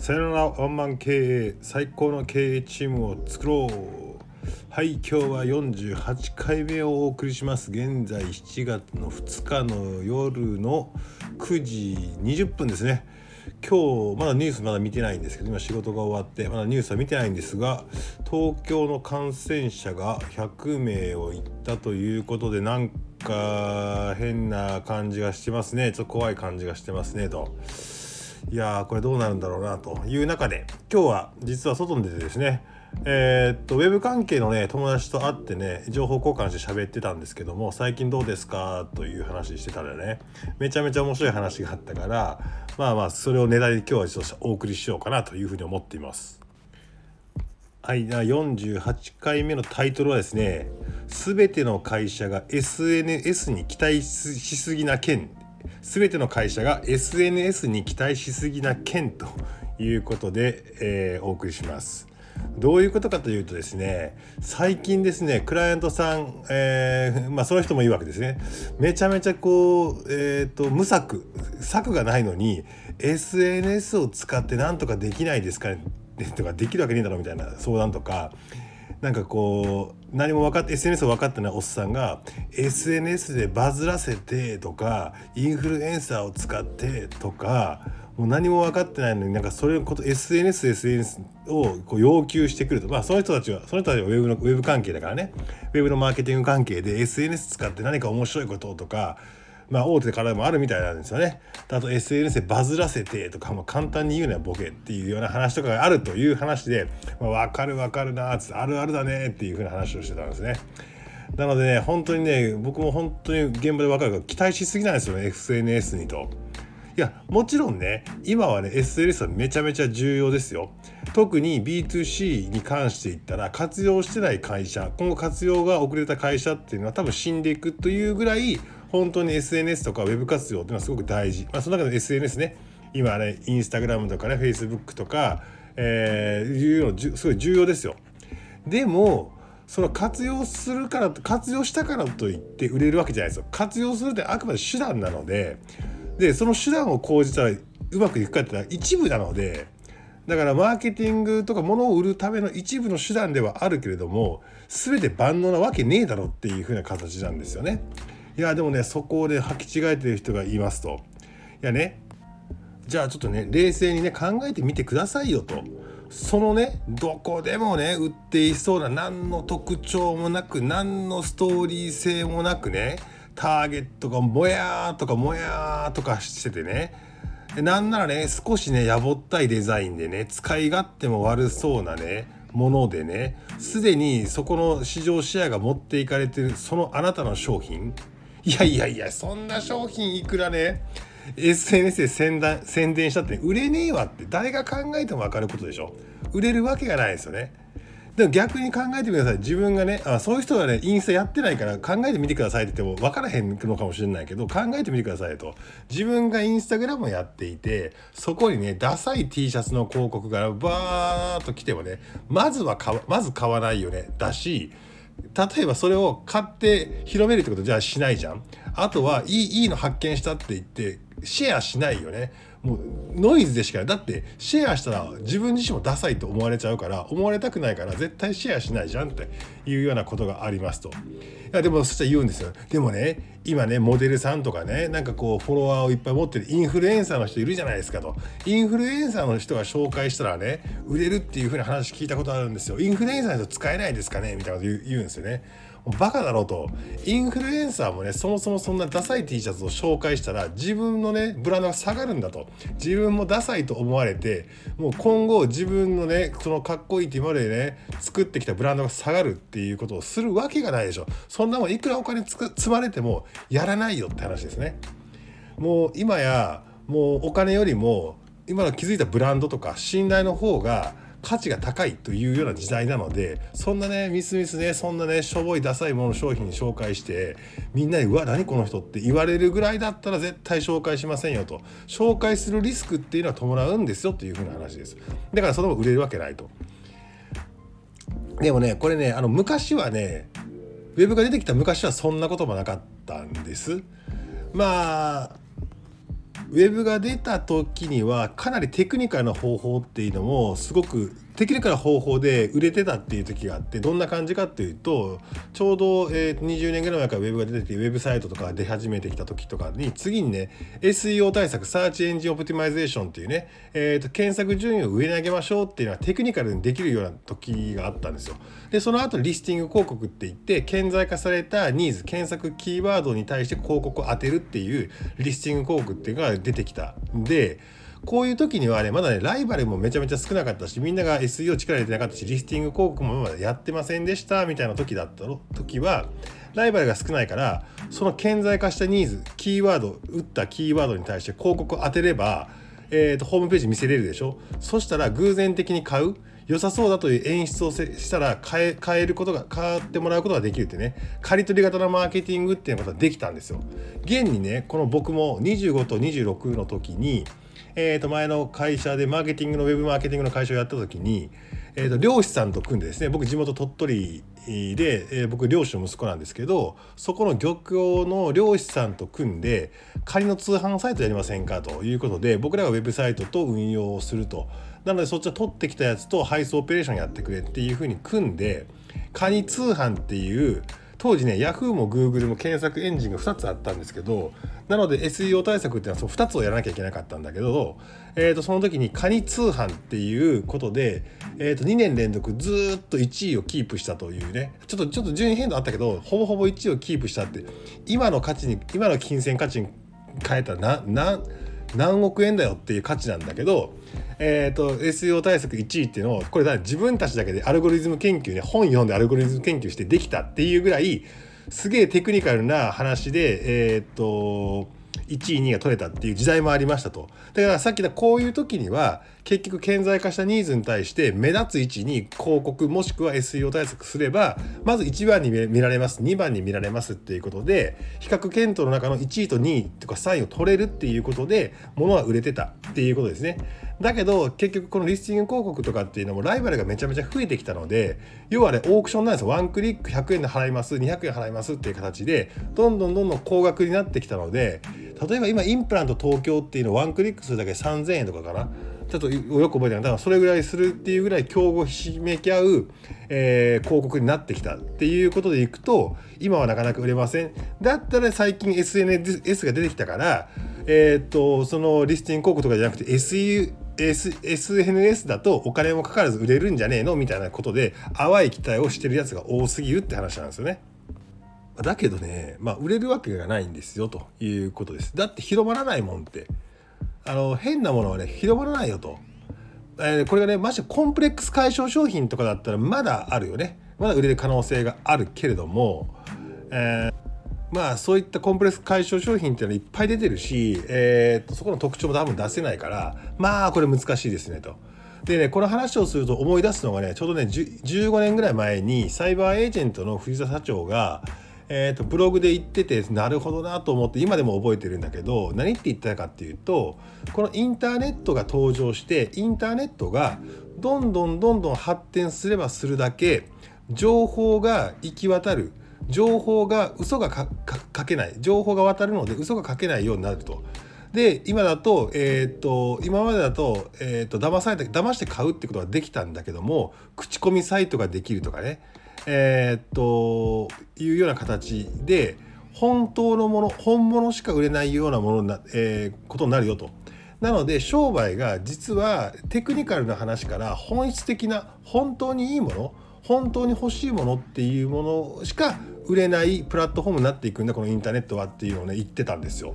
さよならワンマン経営最高の経営チームを作ろう。はい今日は48回目をお送りします。現在7月の2日の夜の9時20分ですね。今日まだニュースまだ見てないんですけど今仕事が終わってまだニュースは見てないんですが東京の感染者が100名をいったということでなんか変な感じがしてますね。ちょっと怖い感じがしてますねと。いやーこれどうなるんだろうなという中で今日は実は外に出てですねえー、っとウェブ関係のね友達と会ってね情報交換して喋ってたんですけども最近どうですかという話してたらねめちゃめちゃ面白い話があったからまあまあそれを狙いで今日はちょっとお送りしようかなというふうに思っています。はい48回目のタイトルはですね「すべての会社が SNS に期待しすぎな件全ての会社が SNS に期待しすぎな件ということで、えー、お送りします。どういうことかというとですね最近ですねクライアントさん、えー、まあその人もいいわけですねめちゃめちゃこう、えーと、無策策がないのに SNS を使って何とかできないですかねとかできるわけねえだろみたいな相談とかなんかこう何も分かって SNS を分かってないおっさんが SNS でバズらせてとかインフルエンサーを使ってとかもう何も分かってないのになんかそれのこと SNS SNS をこう要求してくると。まあその人たちはその人たちはウェブのウェブ関係だからね。ウェブのマーケティング関係で SNS 使って何か面白いこととかまあ、大手からもあるみたいなんですよね。あと SNS でバズらせてとか、まあ、簡単に言うなボケっていうような話とかがあるという話で、まあ、分かる分かるなってあるあるだねっていうふうな話をしてたんですね。なのでね本当にね僕も本当に現場で分かるから期待しすぎなんですよね SNS にと。いやもちろんね今はね SNS はめちゃめちゃ重要ですよ。特に B2C に関して言ったら活用してない会社今後活用が遅れた会社っていうのは多分死んでいくというぐらい本当に SNS とか Web 活用っていうのはすごく大事、まあ、その中で SNS ね。今ねインスタグラムとかね Facebook とか、えー、いうのすごい重要ですよ。でもその活用するから活用したからといって売れるわけじゃないですよ。活用するってあくまで手段なので。でその手段を講じたらうまくいくかって言ったら一部なので。だからマーケティングとか物を売るための一部の手段ではあるけれども全て万能なわけねえだろっていう風な形なんですよね。いやでもねそこで履き違えてる人がいますと。いやねじゃあちょっとね冷静にね考えてみてくださいよと。そのねどこでもね売っていそうな何の特徴もなく何のストーリー性もなくねターゲットがもやーとかもやーとかしててね。なんならね少しねやぼったいデザインでね使い勝手も悪そうなねものでねすでにそこの市場シェアが持っていかれてるそのあなたの商品いやいやいやそんな商品いくらね SNS で宣伝宣伝したって売れねえわって誰が考えても分かることでしょ。売れるわけがないですよね。でも逆に考えてください。自分がねあそういう人がねインスタやってないから考えてみてくださいって言っても分からへんのかもしれないけど考えてみてくださいと。自分がインスタグラムをやっていてそこにねダサい T シャツの広告がバーッと来てもねまずはまず買わないよね。だし例えばそれを買って広めるってことじゃあしないじゃん。あとはいいいいの発見したって言ってシェアしないよね。もうノイズでしかない。だってシェアしたら自分自身もダサいと思われちゃうから思われたくないから絶対シェアしないじゃんっていうようなことがありますと。いやでもそしたら言うんですよ。でもね今ねモデルさんとかねなんかこうフォロワーをいっぱい持ってるインフルエンサーの人いるじゃないですかと。インフルエンサーの人が紹介したらね売れるっていう風な話聞いたことあるんですよ。インフルエンサーの人使えないですかね？みたいなこと言うんですよね。バカだろうと。インフルエンサーもねそもそもそんなダサい T シャツを紹介したら自分のねブランドが下がるんだと。自分もダサいと思われてもう今後自分のねそのかっこいいって今までね作ってきたブランドが下がるっていうことをするわけがないでしょ。そんなもんいくらお金つ積まれてもやらないよって話ですね。もう今やもうお金よりも今の築いたブランドとか信頼の方が価値が高いというような時代なのでそんなねミスミスねそんなねしょぼいダサいもの商品紹介してみんなに「うわ何この人」って言われるぐらいだったら絶対紹介しませんよと。紹介するリスクっていうのは伴うんですよというふうな話です。だからその売れるわけないと。でもねこれねあの昔はねウェブが出てきた昔はそんなこともなかったんです。まあウェブが出た時にはかなりテクニカルな方法っていうのもすごくテクニカル方法で売れてたっていう時があってどんな感じかっていうとちょうど、えー、20年ぐらい前からウェブが出ててウェブサイトとか出始めてきた時とかに次にね SEO 対策 search engine optimization っていうね、えーと、検索順位を上に上げましょうっていうのはテクニカルにできるような時があったんですよ。でその後リスティング広告って言って顕在化されたニーズ検索キーワードに対して広告を当てるっていうリスティング広告っていうのが出てきたんでこういう時にはねまだねライバルもめちゃめちゃ少なかったしみんなが SEO 力入れてなかったしリスティング広告もまだやってませんでしたみたいな時だったの時はライバルが少ないからその顕在化したニーズキーワード打ったキーワードに対して広告を当てれば、えーと、ホームページ見せれるでしょ？そしたら偶然的に買う良さそうだという演出をしたら変え変えることが変わってもらうことができるってね刈り取り型のマーケティングっていうことができたんですよ。現にねこの僕も25と26の時にえー、と前の会社でマーケティングのウェブマーケティングの会社をやった時に、えー、と漁師さんと組んでですね僕地元鳥取で、えー、僕漁師の息子なんですけどそこの漁協の漁師さんと組んで仮の通販サイトやりませんかということで僕らがウェブサイトと運用をすると。なのでそっちは取ってきたやつと配送オペレーションやってくれっていうふうに組んでカニ通販っていう当時ね Yahoo も Google も検索エンジンが2つあったんですけどなので SEO 対策っていうのはその2つをやらなきゃいけなかったんだけど、えー、とその時にカニ通販っていうことで、えー、と2年連続ずっと1位をキープしたというねちょっとちょっと順位変動あったけどほぼほぼ1位をキープしたって今の価値に今の金銭価値に変えたら何何億円だよっていう価値なんだけどえーと、SEO 対策1位っていうのをこれだ自分たちだけでアルゴリズム研究ね本読んでアルゴリズム研究してできたっていうぐらいすげえテクニカルな話でえっ、ー、と1位2位が取れたっていう時代もありましたと。だからさっきのこういう時には結局顕在化したニーズに対して目立つ位置に広告もしくは SEO 対策すればまず1番に見られます2番に見られますっていうことで比較検討の中の1位と2位とか3位を取れるっていうことで物は売れてたっていうことですね。だけど結局このリスティング広告とかっていうのもライバルがめちゃめちゃ増えてきたので要はねオークションなんですよ。ワンクリック100円で払います200円払いますっていう形でどんどんどんどん高額になってきたので例えば今インプラント東京っていうのをワンクリックするだけで3000円とかかな。ちょっとよく覚えてないだからそれぐらいするっていうぐらい競合ひしめき合う、えー、広告になってきたっていうことでいくと今はなかなか売れませんだったら最近 SNS が出てきたからえー、っとそのリスティング広告とかじゃなくて SE S SNS だとお金もかからず売れるんじゃねえのみたいなことで淡い期待をしてるやつが多すぎるって話なんですよね。だけどね、まあ、売れるわけがないんですよということです。だって広まらないもんってあの変なものはね広まらないよと。えー、これがねましてコンプレックス解消商品とかだったらまだあるよねまだ売れる可能性があるけれども、えー、まあそういったコンプレックス解消商品っていうのはいっぱい出てるし、えー、とそこの特徴も多分出せないからまあこれ難しいですねと。でねこの話をすると思い出すのがねちょうどね15年ぐらい前にサイバーエージェントの藤田社長がえーと、ブログで言っててなるほどなと思って今でも覚えてるんだけど何って言ったかっていうとこのインターネットが登場してインターネットがどんどんどんどん発展すればするだけ情報が行き渡る。情報が嘘が書けない。情報が渡るので嘘が書けないようになると。で今だと,、えーと、今までだと,、えーと、騙された騙して買うってことができたんだけども口コミサイトができるとかね。えー、っというような形で本当のもの本物しか売れないようなものな、えー、ことになるよと。なので商売が実はテクニカルな話から本質的な本当にいいもの本当に欲しいものっていうものしか売れないプラットフォームになっていくんだこのインターネットはっていうのをね言ってたんですよ。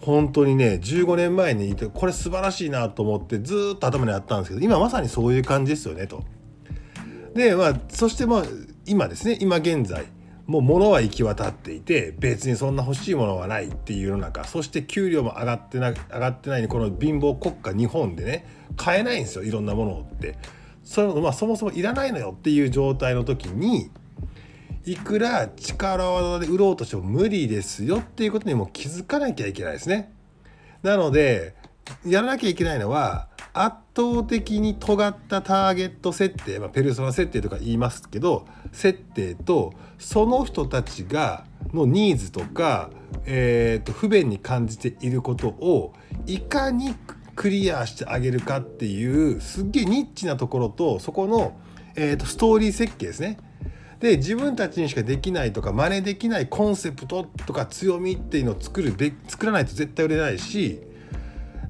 本当にね15年前にいてこれ素晴らしいなと思ってずっと頭にあったんですけど今まさにそういう感じですよねと。でまあそしてまあ今ですね今現在もう物は行き渡っていて別にそんな欲しいものはないっていう世の中そして給料も上がってな上がってないにこの貧乏国家日本でね買えないんですよいろんなものってそれ、まあ、そもそもいらないのよっていう状態の時にいくら力技で売ろうとしても無理ですよっていうことにも気づかなきゃいけないですね。なのでやらなきゃいけないのは圧倒的に尖ったターゲット設定、まあ、ペルソナ設定とか言いますけど設定とその人たちがのニーズとか、えー、と不便に感じていることをいかにクリアしてあげるかっていうすっげえニッチなところとそこの、えー、とストーリー設計ですね。で自分たちにしかできないとか真似できないコンセプトとか強みっていうのを作るべ作らないと絶対売れないし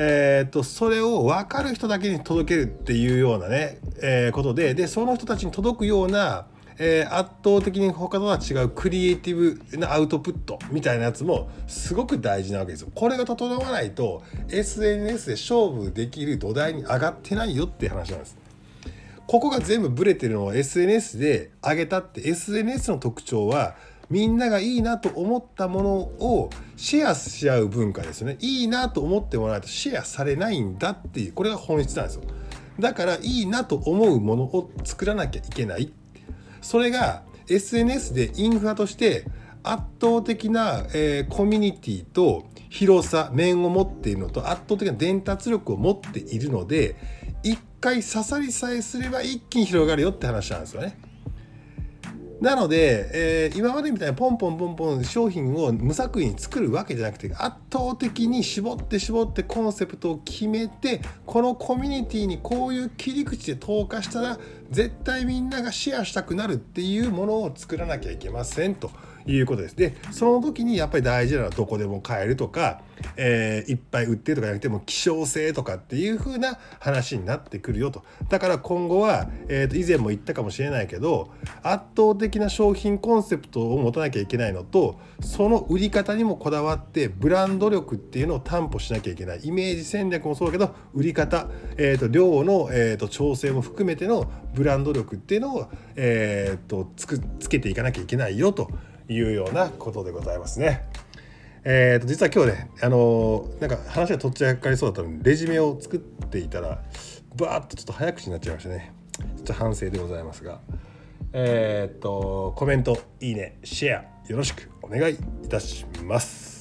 えーと、それを分かる人だけに届けるっていうようなね、えー、ことででその人たちに届くような、えー、圧倒的に他とは違うクリエイティブなアウトプットみたいなやつもすごく大事なわけですよ。これが整わないと SNS で勝負できる土台に上がってないよって話なんです。ここが全部ブレてるのは SNS で上げたって SNS の特徴はみんながいいなと思ったものをシェアし合う文化ですよね。いいなと思ってもらえるとシェアされないんだっていう。これが本質なんですよ。だからいいなと思うものを作らなきゃいけない。それが SNS でインフラとして圧倒的な、えー、コミュニティと広さ面を持っているのと圧倒的な伝達力を持っているので一回刺さりさえすれば一気に広がるよって話なんですよね。なので、えー、今までみたいにポンポンポンポン商品を無作為に作るわけじゃなくて圧倒的に絞って絞ってコンセプトを決めてこのコミュニティにこういう切り口で投下したら絶対みんながシェアしたくなるっていうものを作らなきゃいけませんと。いうことです。でその時にやっぱり大事なのはどこでも買えるとか、えー、いっぱい売ってとかじゃなくても希少性とかっていう風な話になってくるよと。だから今後は、えー、と以前も言ったかもしれないけど圧倒的な商品コンセプトを持たなきゃいけないのとその売り方にもこだわってブランド力っていうのを担保しなきゃいけないイメージ戦略もそうだけど売り方、えー、と量の、えー、と調整も含めてのブランド力っていうのを、えー、とつくつけていかなきゃいけないよというようなことでございますね。えー、と実は今日ねあのー、なんか話がとっちゃかりそうだったのにレジュメを作っていたらバーッとちょっと早口になっちゃいましたねちょっと反省でございますがえっ、とコメントいいねシェアよろしくお願いいたします。